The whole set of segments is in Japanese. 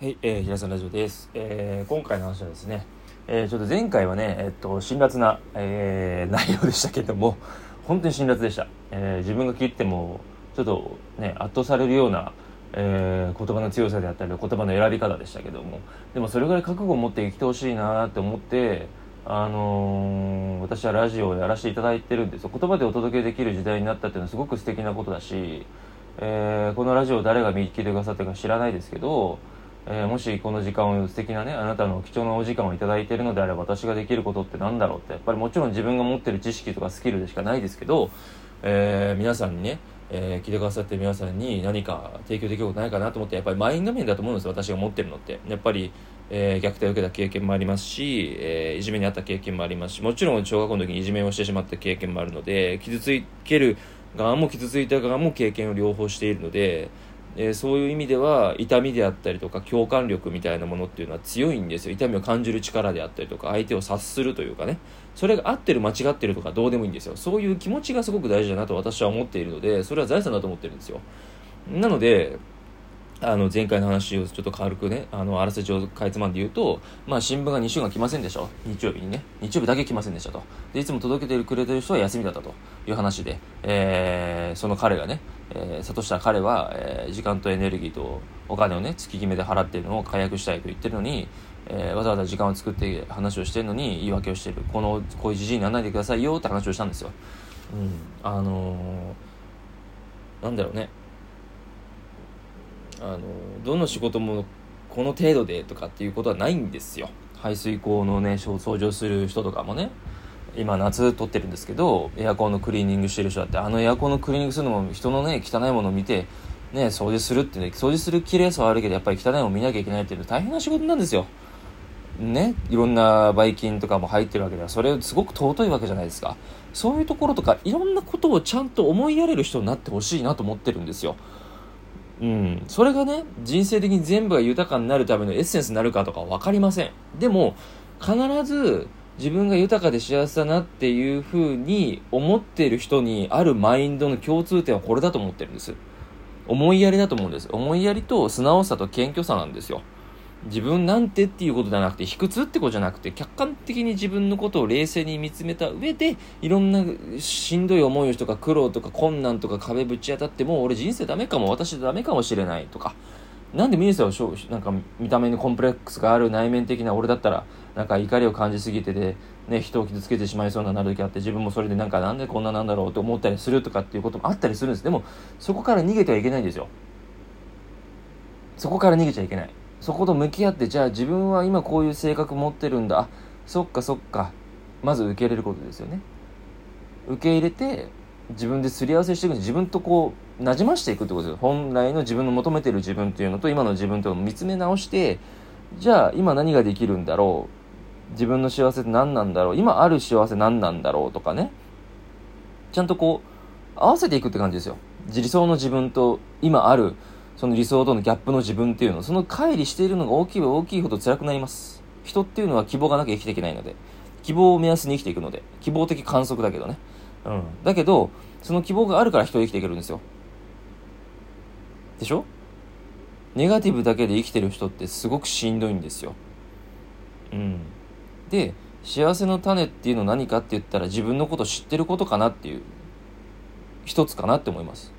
はい、えー、平さんラジオです。えー、今回の話はですね、えー、ちょっと前回はね、えっと、辛辣な、えー、内容でしたけども、本当に辛辣でした。えー、自分が聞いても、ちょっとね、圧倒されるような、えー、言葉の強さであったり、言葉の選び方でしたけども、でもそれぐらい覚悟を持って生きてほしいなって思って、あのー、私はラジオをやらせていただいてるんですよ。言葉でお届けできる時代になったっていうのはすごく素敵なことだし、えー、このラジオを誰が見聞いてくださってか知らないですけど、えー、もしこの時間を素敵なねあなたの貴重なお時間を頂いているのであれば私ができることって何だろうってやっぱりもちろん自分が持ってる知識とかスキルでしかないですけど、えー、皆さんにね、えー、聞いてくださってる皆さんに何か提供できることないかなと思ってやっぱりマインド面だと思うんです私が持ってるのって。やっぱり、え、虐待を受けた経験もありますし、え、いじめにあった経験もありますしもちろん小学校の時にいじめをしてしまった経験もあるので傷つける側も傷ついた側も経験を両方しているのでえー、そういう意味では痛みであったりとか共感力みたいなものっていうのは強いんですよ。痛みを感じる力であったりとか相手を察するというかね。それが合ってる間違ってるとかどうでもいいんですよ。そういう気持ちがすごく大事だなと私は思っているのでそれは財産だと思ってるんですよ。なのであの前回の話をちょっと軽くねあのあらせ状かいつまんで言うと、まあ、新聞が2週間来ませんでした日曜日にね。日曜日だけ来ませんでしたと。でいつも届けてくれてる人は休みだったと。いう話で、えー、その彼がね、えー、諭した彼は、えー、時間とエネルギーとお金をね月決めで払ってるのを解約したいと言ってるのに、えー、わざわざ時間を作って話をしてるのに言い訳をしてる。このこういうじじいにならないでくださいよって話をしたんですよ、うん、あのー、なんだろうね。あのどの仕事もこの程度でとかっていうことはないんですよ。排水口のね掃除をする人とかもね今夏撮ってるんですけどエアコンのクリーニングしてる人だってあのエアコンのクリーニングするのも人のね汚いものを見てね掃除するってね掃除する綺麗さはあるけどやっぱり汚いものを見なきゃいけないっていうのは大変な仕事なんですよ。ねいろんなばい菌とかも入ってるわけではそれすごく尊いわけじゃないですか。そういうところとかいろんなことをちゃんと思いやれる人になってほしいなと思ってるんですよ。うん、それがね人生的に全部が豊かになるためのエッセンスになるかとか分かりません。でも必ず自分が豊かで幸せだなっていうふうに思っている人にあるマインドの共通点はこれだと思ってるんです。思いやりだと思うんです。思いやりと素直さと謙虚さなんですよ。自分なんてっていうことじゃなくて、卑屈ってことじゃなくて、客観的に自分のことを冷静に見つめた上で、いろんなしんどい思いをとか苦労とか困難とか壁ぶち当たっても、俺人生ダメかも、私ダメかもしれないとか、なんでミニスターなんか見た目にコンプレックスがある内面的な俺だったら、なんか怒りを感じすぎてで、ね、人を傷つけてしまいそうななる時あって、自分もそれでなんかなんでこんななんだろうと思ったりするとかっていうこともあったりするんです。でも、そこから逃げてはいけないんですよ。そこから逃げちゃいけない。そこと向き合ってじゃあ自分は今こういう性格持ってるんだ。あそっかそっか。まず受け入れることですよね。受け入れて自分ですり合わせしていく自分とこうなじましていくってことですよ。本来の自分の求めてる自分っていうのと今の自分と見つめ直してじゃあ今何ができるんだろう。自分の幸せって何なんだろう。今ある幸せ何なんだろうとかね。ちゃんとこう合わせていくって感じですよ。理想の自分と今あるその理想とのギャップの自分っていうのその乖離しているのが大きい大きいほど辛くなります。人っていうのは希望がなきゃ生きていけないので希望を目安に生きていくので希望的観測だけどね。うん。だけどその希望があるから人は生きていけるんですよ。でしょ？ネガティブだけで生きてる人ってすごくしんどいんですよ。うん。で幸せの種っていうのは何かって言ったら自分のこと知ってることかなっていう一つかなって思います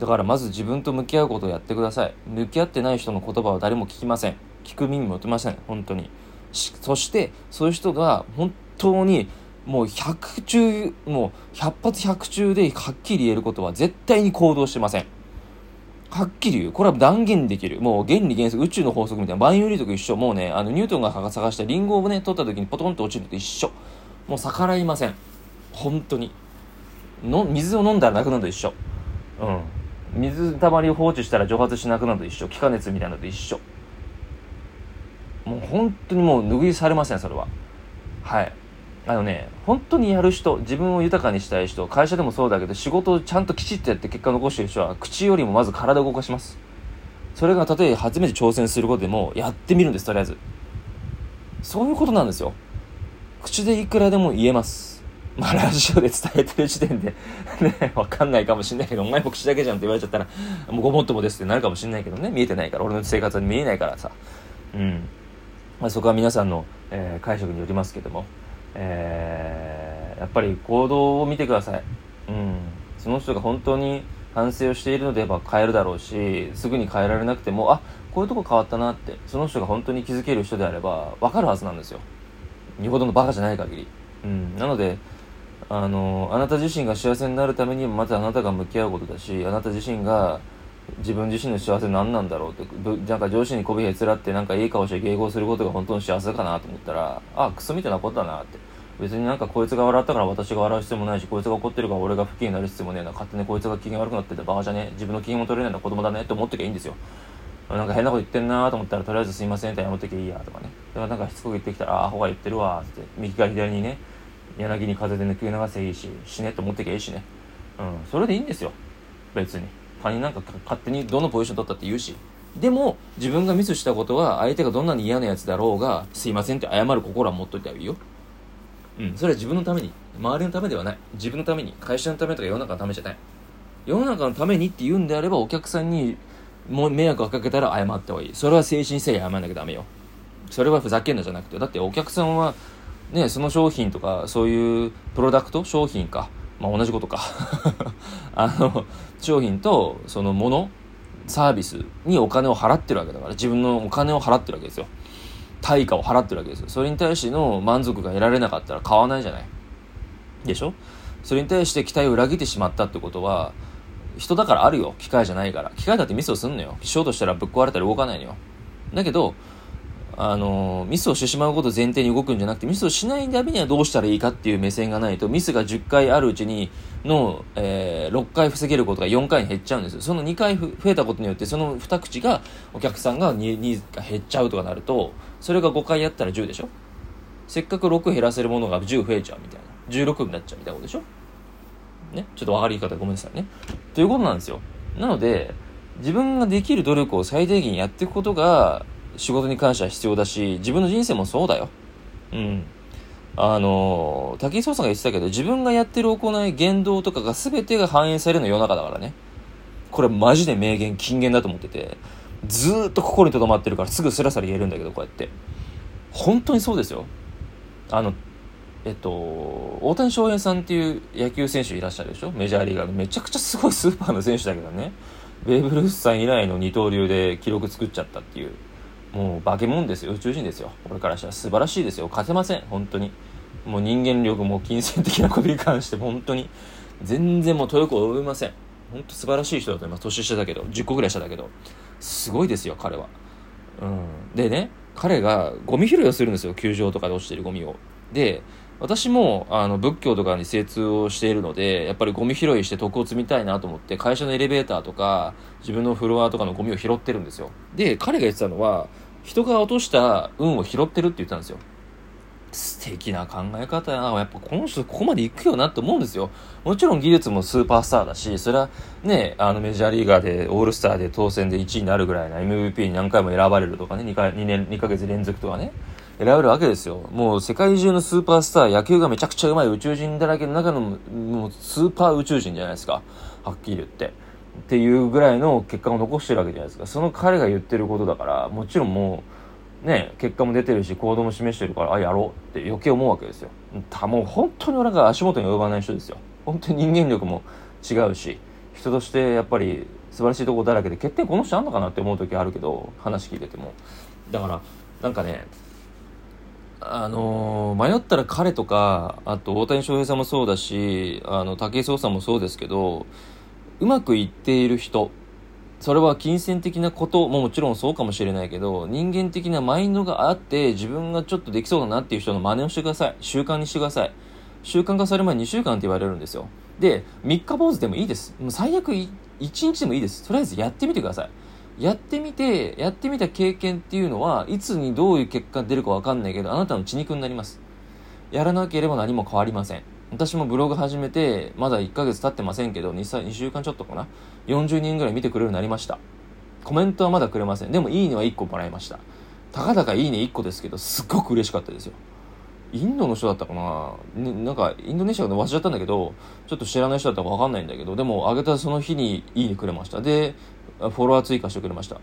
だからまず自分と向き合うことをやってください向き合ってない人の言葉は誰も聞きません聞く耳持てません本当にそしてそういう人が本当にもう100中もう100発100中ではっきり言えることは絶対に行動してませんはっきり言う。これは断言できる。もう原理原則、宇宙の法則みたいな。万有理と一緒。もうね、あの、ニュートンが探したリンゴをね、取った時にポトンと落ちるのと一緒。もう逆らいません。本当に。の、水を飲んだらなくなると一緒。うん。水たまりを放置したら蒸発しなくなると一緒。気化熱みたいなのと一緒。もう本当にもう拭いされませんそれは。はい。あのね本当にやる人自分を豊かにしたい人会社でもそうだけど仕事をちゃんときちっとやって結果残してる人は口よりもまず体を動かします。それがたとえ初めて挑戦することでもやってみるんですとりあえず。そういうことなんですよ。口でいくらでも言えます。まあ、ラジオで伝えてる時点で ね、わかんないかもしんないけど、お前も口だけじゃんって言われちゃったら、もうごもっともですってなるかもしんないけどね、見えてないから、俺の生活は見えないからさ。うん。まあ、そこは皆さんの、えー、解釈によりますけども、えー、やっぱり行動を見てください。うん。その人が本当に反省をしているのであれば変えるだろうし、すぐに変えられなくても、あ、こういうとこ変わったなって、その人が本当に気づける人であれば、わかるはずなんですよ。よほどのバカじゃない限り。うん。なので、あのあなた自身が幸せになるためにもまずあなたが向き合うことだしあなた自身が自分自身の幸せ何なんだろうってなんか上司にこびへつらってなんかいい顔して迎合することが本当の幸せかなと思ったらあクソみたいなことだなって。別になんかこいつが笑ったから私が笑う必要もないしこいつが怒ってるから俺が不機嫌になる必要もねえな勝手にこいつが機嫌悪くなっててバカじゃね自分の機嫌も取れないのは子供だねって思っときゃいいんですよ。なんか変なこと言ってんなと思ったらとりあえずすいませんって謝っときゃいいやとかね。でもなんかしつこく言ってきたらああほが言ってるわって右から左にね柳に風で抜き流せいいし死ねと思ってきゃいいしねうん。それでいいんですよ。別に。他人なんか勝手にどのポジション取ったって言うし。でも自分がミスしたことは相手がどんなに嫌なやつだろうがすいませんって謝る心は持っといた方がいいよ。うん。それは自分のために。周りのためではない。自分のために。会社のためとか世の中のためじゃない。世の中のためにって言うんであればお客さんにもう迷惑をかけたら謝った方がいい。それは誠心誠意謝らなきゃダメよ。それはふざけんなじゃなくて。だってお客さんはね、その商品とか、そういうプロダクト商品か。まあ、同じことか。あの、商品と、そのもの、サービスにお金を払ってるわけだから、自分のお金を払ってるわけですよ。対価を払ってるわけですよ。それに対しての満足が得られなかったら買わないじゃない。でしょ？それに対して期待を裏切ってしまったってことは、人だからあるよ。機械じゃないから。機械だってミスをすんのよ。しようとしたらぶっ壊れたら動かないのよ。だけど、あの、ミスをしてしまうことを前提に動くんじゃなくて、ミスをしないためにはどうしたらいいかっていう目線がないと、ミスが10回あるうちにの、えー、6回防げることが4回に減っちゃうんですよ。その2回増えたことによって、その2口が、お客さんが2、2が減っちゃうとかなると、それが5回やったら10でしょ？せっかく6減らせるものが10増えちゃうみたいな。16になっちゃうみたいなことでしょ？ね？ちょっと分かり方ごめんなさいね。ということなんですよ。なので、自分ができる努力を最大限やっていくことが、仕事に関しては必要だし、自分の人生もそうだよ。うん。あの、武井壮さんが言ってたけど、自分がやってる行い、言動とかが全てが反映されるの世の中だからね。これマジで名言、金言だと思ってて、ずーっと心に留まってるからすぐスラスラ言えるんだけど、こうやって。本当にそうですよ。あの、えっと、大谷翔平さんっていう野球選手いらっしゃるでしょ？メジャーリーガーの。めちゃくちゃすごいスーパーの選手だけどね。ベーブ・ルースさん以来の二刀流で記録作っちゃったっていう。もう化け物ですよ。宇宙人ですよ。俺からしたら。素晴らしいですよ。勝てません。本当に。もう人間力も金銭的なことに関して本当に。全然もう遠く及びません。本当素晴らしい人だと思います。年下だけど。10個ぐらい下だけど。すごいですよ彼は。うん。でね彼がゴミ拾いをするんですよ。球場とかで落ちてるゴミを。で私もあの仏教とかに精通をしているのでやっぱりゴミ拾いして徳を積みたいなと思って会社のエレベーターとか自分のフロアとかのゴミを拾ってるんですよで彼が言ってたのは人が落とした運を拾ってるって言ったんですよ素敵な考え方やな。やっぱこの人ここまで行くよなって思うんですよ。もちろん技術もスーパースターだし、それはね、あのメジャーリーガーでオールスターで当選で1位になるぐらいな MVP に何回も選ばれるとかね、2, 回2年、2ヶ月連続とかね。選べるわけですよ。もう世界中のスーパースター、野球がめちゃくちゃうまい宇宙人だらけの中のもうスーパー宇宙人じゃないですか。はっきり言って。っていうぐらいの結果を残してるわけじゃないですか。その彼が言ってることだから、もちろんもう、ね、結果も出てるし、行動も示してるから、あ、やろうって余計思うわけですよ。たもう本当に俺が足元に及ばない人ですよ。本当に人間力も違うし、人としてやっぱり素晴らしいとこだらけで、欠点この人あんのかなって思う時あるけど、話聞いてても。だから、なんかね、あの、迷ったら彼とか、あと大谷翔平さんもそうだし、あの、武井壮さんもそうですけど、うまくいっている人、それは金銭的なことももちろんそうかもしれないけど、人間的なマインドがあって、自分がちょっとできそうだなっていう人の真似をしてください。習慣にしてください。習慣化される前2週間って言われるんですよ。で、3日坊主でもいいです。もう最悪1日でもいいです。とりあえずやってみてください。やってみて、やってみた経験っていうのは、いつにどういう結果が出るかわかんないけど、あなたの血肉になります。やらなければ何も変わりません。私もブログ始めて、まだ1ヶ月経ってませんけど、2, 2週間ちょっとかな。40人ぐらい見てくれるようになりました。コメントはまだくれません。でも、いいねは1個もらいました。たかだかいいね1個ですけど、すっごく嬉しかったですよ。インドの人だったかな、ね、なんか、インドネシアの忘れちゃったんだけど、ちょっと知らない人だったかわかんないんだけど、でも、上げたその日にいいねくれました。で、フォロワー追加してくれました。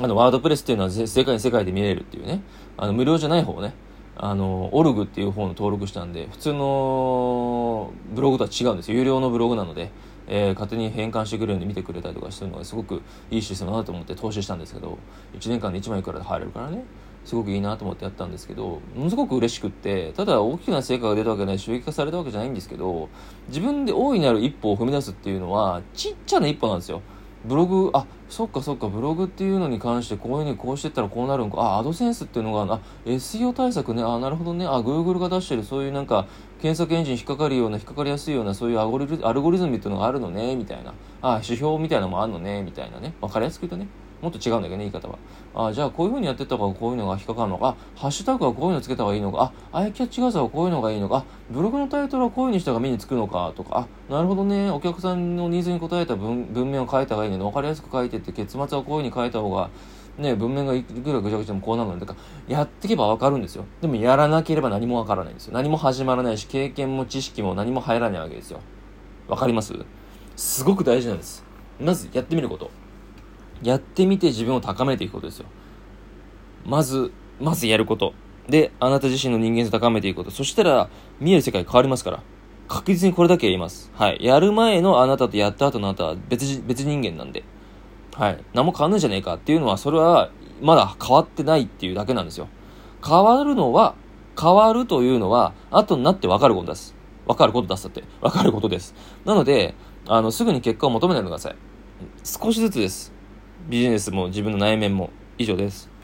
あの、ワードプレスっていうのは世界に世界で見れるっていうね、あの、無料じゃない方ね、あの、オルグっていう方の登録したんで、普通のブログとは違うんですよ。有料のブログなので、えー、勝手に変換してくれるように見てくれたりとかしてるのがすごくいいシステムだなと思って投資したんですけど、1年間で1万いくらで入れるからね、すごくいいなと思ってやったんですけど、ものすごく嬉しくって、ただ大きな成果が出たわけじゃない収益化されたわけじゃないんですけど、自分で大いなる一歩を踏み出すっていうのは、ちっちゃな一歩なんですよ。ブログ、あ、そっかそっか、ブログっていうのに関してこういうふうにこうしてったらこうなるんか、あ、アドセンスっていうのが、あ、SEO 対策ね、あ、なるほどね、あ、Google が出してるそういうなんか、検索エンジン引っかかるような、引っかかりやすいような、そういうアゴリアルゴリズムっていうのがあるのね、みたいな。あ、指標みたいなのもあるのね、みたいなね。分かりやすく言うとね。もっと違うんだけどね、言い方は。あじゃあこういう風にやってった方がこういうのが引っかかるのか、ハッシュタグはこういうのつけた方がいいのか、あ、アイキャッチ画像はこういうのがいいのか、あブログのタイトルはこういう風にした方が目につくのかとか、あ、なるほどね、お客さんのニーズに応えた文文面を書いた方がいいので、分かりやすく書いてって、結末はこういう風に書いた方が、ね、文面がいくらぐちゃぐちゃでもこうなるので、かやっていけばわかるんですよ。でもやらなければ何もわからないんですよ。何も始まらないし、経験も知識も何も入らないわけですよ。わかります？すごく大事なんです。まずやってみること。やってみて自分を高めていくことですよ。まず、まずやること。で、あなた自身の人間性を高めていくこと。そしたら、見える世界変わりますから。確実にこれだけ言います。はい。やる前のあなたとやった後のあなたは別、別人間なんで。はい。何も変わんないじゃねえかっていうのは、それは、まだ変わってないっていうだけなんですよ。変わるのは、変わるというのは、後になって分かることです。分かること出すだって。分かることです。なので、あの、すぐに結果を求めないでください。少しずつです。ビジネスも自分の内面も以上です。